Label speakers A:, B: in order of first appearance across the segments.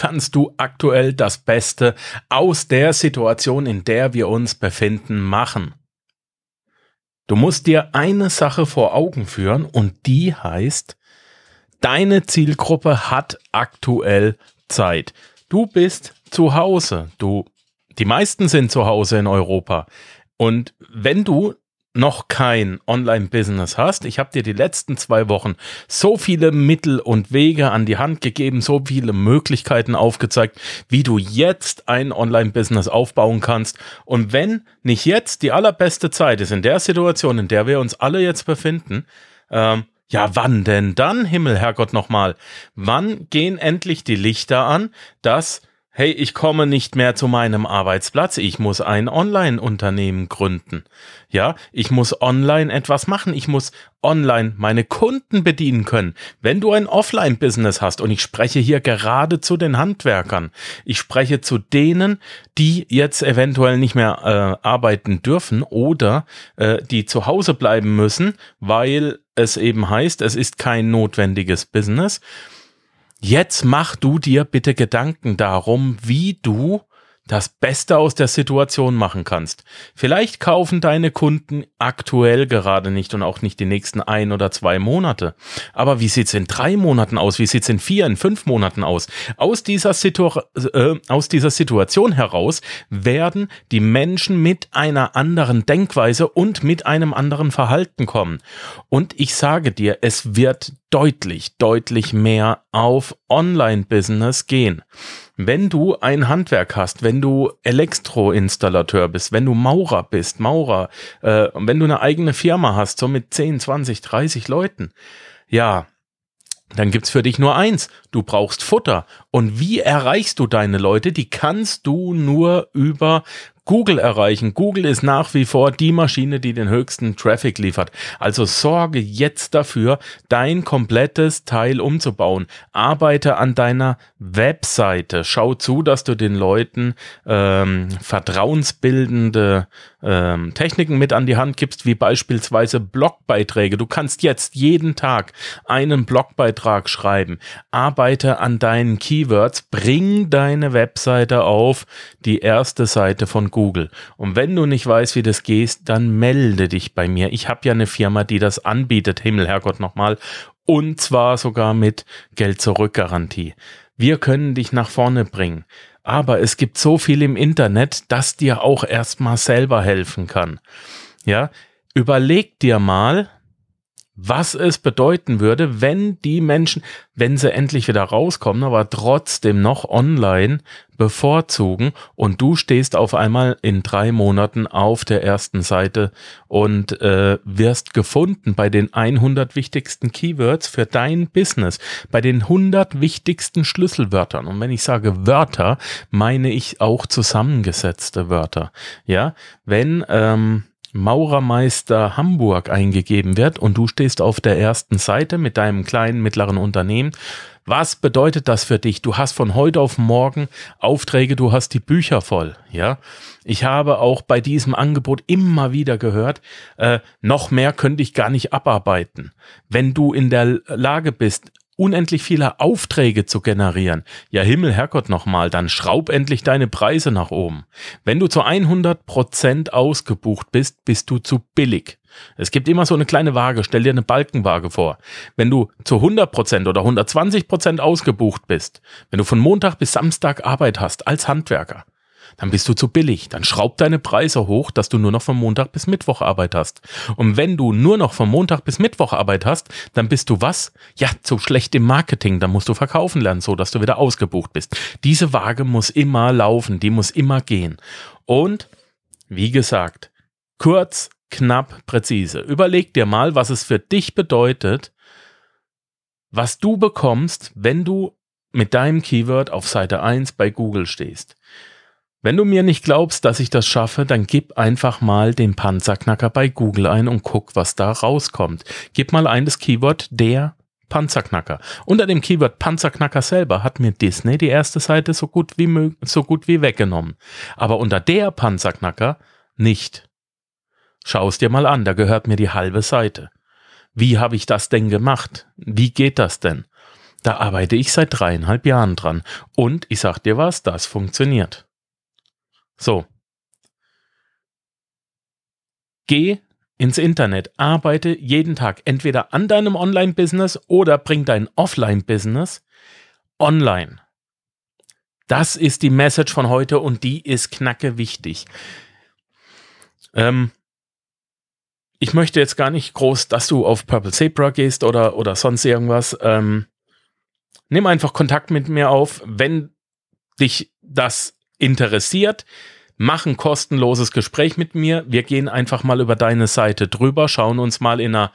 A: kannst du aktuell das Beste aus der Situation, in der wir uns befinden, machen? Du musst dir eine Sache vor Augen führen und die heißt, deine Zielgruppe hat aktuell Zeit. Du bist zu Hause. Du, die meisten sind zu Hause in Europa. Und wenn du noch kein Online-Business hast, ich habe dir die letzten zwei Wochen so viele Mittel und Wege an die Hand gegeben, so viele Möglichkeiten aufgezeigt, wie du jetzt ein Online-Business aufbauen kannst. Und wenn nicht jetzt die allerbeste Zeit ist, in der Situation, in der wir uns alle jetzt befinden, ähm, ja, wann denn dann, Himmel, Herrgott nochmal? Wann gehen endlich die Lichter an, dass hey, ich komme nicht mehr zu meinem Arbeitsplatz, ich muss ein Online-Unternehmen gründen. Ja, ich muss online etwas machen, ich muss online meine Kunden bedienen können. Wenn du ein Offline-Business hast, und ich spreche hier gerade zu den Handwerkern, ich spreche zu denen, die jetzt eventuell nicht mehr äh, arbeiten dürfen oder äh, die zu Hause bleiben müssen, weil es eben heißt, es ist kein notwendiges Business Jetzt mach du dir bitte Gedanken darum, wie du das Beste aus der Situation machen kannst. Vielleicht kaufen deine Kunden aktuell gerade nicht und auch nicht die nächsten ein oder zwei Monate. Aber wie sieht's in drei Monaten aus? Wie sieht's in vier, in fünf Monaten aus? Aus dieser, Situ äh, aus dieser Situation heraus werden die Menschen mit einer anderen Denkweise und mit einem anderen Verhalten kommen. Und ich sage dir, es wird deutlich, deutlich mehr auf Online-Business gehen. Wenn du ein Handwerk hast, wenn du Elektroinstallateur bist, wenn du Maurer bist, Maurer, äh, wenn du eine eigene Firma hast, so mit 10, 20, 30 Leuten, ja, dann gibt's für dich nur eins. Du brauchst Futter. Und wie erreichst du deine Leute? Die kannst du nur über Google erreichen. Google ist nach wie vor die Maschine, die den höchsten Traffic liefert. Also sorge jetzt dafür, dein komplettes Teil umzubauen. Arbeite an deiner Webseite. Schau zu, dass du den Leuten ähm, vertrauensbildende ähm, Techniken mit an die Hand gibst, wie beispielsweise Blogbeiträge. Du kannst jetzt jeden Tag einen Blogbeitrag schreiben. Arbeite an deinen Keywords. Bring deine Webseite auf die erste Seite von Google. Und wenn du nicht weißt, wie das geht, dann melde dich bei mir. Ich habe ja eine Firma, die das anbietet, Himmel, Herrgott nochmal. Und zwar sogar mit Geld-Zurück-Garantie. Wir können dich nach vorne bringen. Aber es gibt so viel im Internet, das dir auch erstmal selber helfen kann. Ja, überleg dir mal, was es bedeuten würde, wenn die Menschen, wenn sie endlich wieder rauskommen, aber trotzdem noch online bevorzugen und du stehst auf einmal in drei Monaten auf der ersten Seite und äh, wirst gefunden bei den 100 wichtigsten Keywords für dein Business, bei den 100 wichtigsten Schlüsselwörtern. Und wenn ich sage Wörter, meine ich auch zusammengesetzte Wörter. Ja, wenn ähm, Maurermeister Hamburg eingegeben wird und du stehst auf der ersten Seite mit deinem kleinen, mittleren Unternehmen. Was bedeutet das für dich? Du hast von heute auf morgen Aufträge, du hast die Bücher voll, ja. Ich habe auch bei diesem Angebot immer wieder gehört, äh, noch mehr könnte ich gar nicht abarbeiten. Wenn du in der Lage bist, unendlich viele Aufträge zu generieren. Ja, Himmel, Herrgott nochmal, dann schraub endlich deine Preise nach oben. Wenn du zu 100 Prozent ausgebucht bist, bist du zu billig. Es gibt immer so eine kleine Waage, stell dir eine Balkenwaage vor. Wenn du zu 100% oder 120% ausgebucht bist, wenn du von Montag bis Samstag Arbeit hast als Handwerker, dann bist du zu billig. Dann schraub deine Preise hoch, dass du nur noch von Montag bis Mittwoch Arbeit hast. Und wenn du nur noch von Montag bis Mittwoch Arbeit hast, dann bist du was? Ja, zu schlecht im Marketing. Dann musst du verkaufen lernen, so dass du wieder ausgebucht bist. Diese Waage muss immer laufen, die muss immer gehen. Und wie gesagt, kurz, knapp, präzise. Überleg dir mal, was es für dich bedeutet, was du bekommst, wenn du mit deinem Keyword auf Seite 1 bei Google stehst. Wenn du mir nicht glaubst, dass ich das schaffe, dann gib einfach mal den Panzerknacker bei Google ein und guck, was da rauskommt. Gib mal ein das Keyword der Panzerknacker. Unter dem Keyword Panzerknacker selber hat mir Disney die erste Seite so gut wie, so gut wie weggenommen. Aber unter der Panzerknacker nicht. Schau es dir mal an, da gehört mir die halbe Seite. Wie habe ich das denn gemacht? Wie geht das denn? Da arbeite ich seit dreieinhalb Jahren dran. Und ich sag dir was, das funktioniert. So. Geh ins Internet, arbeite jeden Tag entweder an deinem Online-Business oder bring dein Offline-Business online. Das ist die Message von heute und die ist knacke wichtig. Ähm, ich möchte jetzt gar nicht groß, dass du auf Purple Zebra gehst oder, oder sonst irgendwas. Ähm, nimm einfach Kontakt mit mir auf, wenn dich das interessiert. Mach ein kostenloses Gespräch mit mir. Wir gehen einfach mal über deine Seite drüber, schauen uns mal in einer,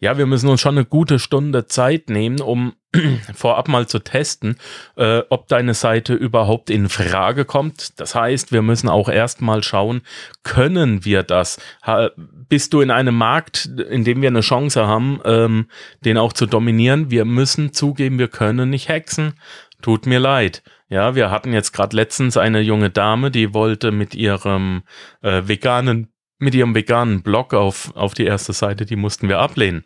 A: ja, wir müssen uns schon eine gute Stunde Zeit nehmen, um vorab mal zu testen, äh, ob deine Seite überhaupt in Frage kommt. Das heißt, wir müssen auch erstmal schauen, können wir das? Ha, bist du in einem Markt, in dem wir eine Chance haben, ähm, den auch zu dominieren? Wir müssen zugeben, wir können nicht hexen. Tut mir leid. Ja, wir hatten jetzt gerade letztens eine junge Dame, die wollte mit ihrem äh, veganen, mit ihrem veganen Blog auf, auf die erste Seite, die mussten wir ablehnen.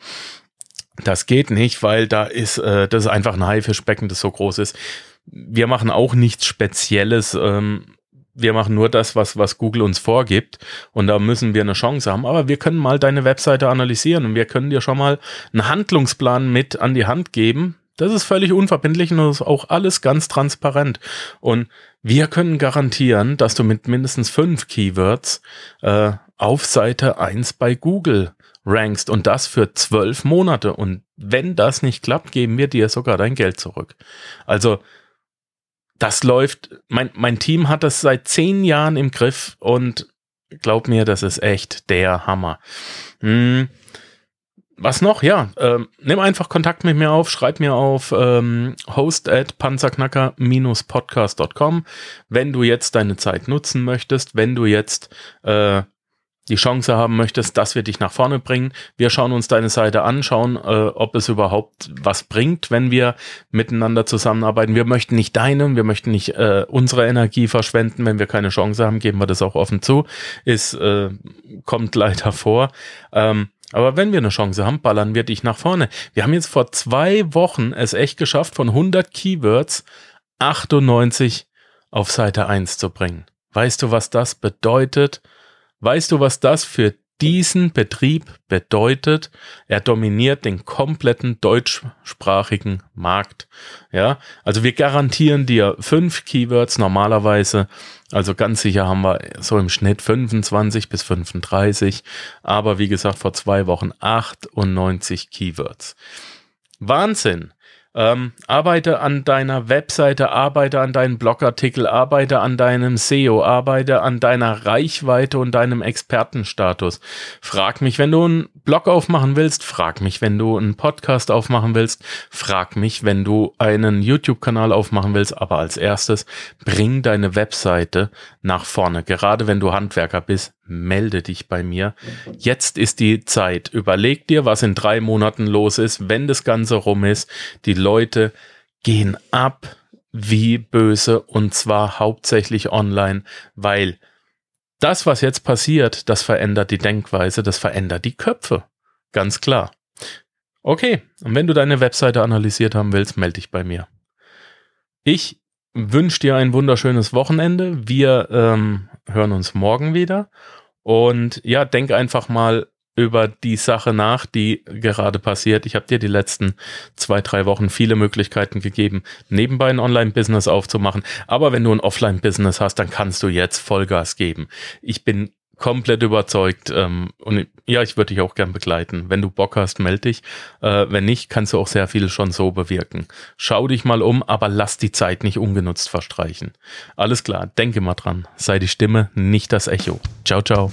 A: Das geht nicht, weil da ist, äh, das ist einfach ein Haifischbecken, das so groß ist. Wir machen auch nichts Spezielles. Ähm, wir machen nur das, was, was Google uns vorgibt. Und da müssen wir eine Chance haben. Aber wir können mal deine Webseite analysieren und wir können dir schon mal einen Handlungsplan mit an die Hand geben, das ist völlig unverbindlich und das ist auch alles ganz transparent. Und wir können garantieren, dass du mit mindestens fünf Keywords äh, auf Seite 1 bei Google rankst und das für zwölf Monate. Und wenn das nicht klappt, geben wir dir sogar dein Geld zurück. Also das läuft, mein, mein Team hat das seit zehn Jahren im Griff und glaub mir, das ist echt der Hammer. Hm. Was noch? Ja, ähm, nimm einfach Kontakt mit mir auf, schreib mir auf ähm, host at panzerknacker-podcast.com, wenn du jetzt deine Zeit nutzen möchtest, wenn du jetzt äh, die Chance haben möchtest, dass wir dich nach vorne bringen. Wir schauen uns deine Seite an, schauen, äh, ob es überhaupt was bringt, wenn wir miteinander zusammenarbeiten. Wir möchten nicht deine, wir möchten nicht äh, unsere Energie verschwenden. Wenn wir keine Chance haben, geben wir das auch offen zu. Ist, äh, kommt leider vor. Ähm, aber wenn wir eine Chance haben, ballern wir dich nach vorne. Wir haben jetzt vor zwei Wochen es echt geschafft, von 100 Keywords 98 auf Seite 1 zu bringen. Weißt du, was das bedeutet? Weißt du, was das für diesen Betrieb bedeutet, er dominiert den kompletten deutschsprachigen Markt. Ja, also wir garantieren dir fünf Keywords normalerweise. Also ganz sicher haben wir so im Schnitt 25 bis 35. Aber wie gesagt, vor zwei Wochen 98 Keywords. Wahnsinn. Ähm, arbeite an deiner Webseite, arbeite an deinen Blogartikel, arbeite an deinem SEO, arbeite an deiner Reichweite und deinem Expertenstatus. Frag mich, wenn du einen Blog aufmachen willst, frag mich, wenn du einen Podcast aufmachen willst, frag mich, wenn du einen YouTube-Kanal aufmachen willst, aber als erstes bring deine Webseite nach vorne. Gerade wenn du Handwerker bist, melde dich bei mir. Jetzt ist die Zeit. Überleg dir, was in drei Monaten los ist, wenn das Ganze rum ist. Die Leute gehen ab wie böse und zwar hauptsächlich online, weil das, was jetzt passiert, das verändert die Denkweise, das verändert die Köpfe. Ganz klar. Okay, und wenn du deine Webseite analysiert haben willst, melde dich bei mir. Ich wünsche dir ein wunderschönes Wochenende. Wir ähm, hören uns morgen wieder. Und ja, denk einfach mal über die Sache nach, die gerade passiert. Ich habe dir die letzten zwei, drei Wochen viele Möglichkeiten gegeben, nebenbei ein Online-Business aufzumachen. Aber wenn du ein Offline-Business hast, dann kannst du jetzt Vollgas geben. Ich bin komplett überzeugt. Ähm, und ja, ich würde dich auch gern begleiten. Wenn du Bock hast, melde dich. Äh, wenn nicht, kannst du auch sehr viel schon so bewirken. Schau dich mal um, aber lass die Zeit nicht ungenutzt verstreichen. Alles klar, denke mal dran. Sei die Stimme, nicht das Echo. Ciao, ciao.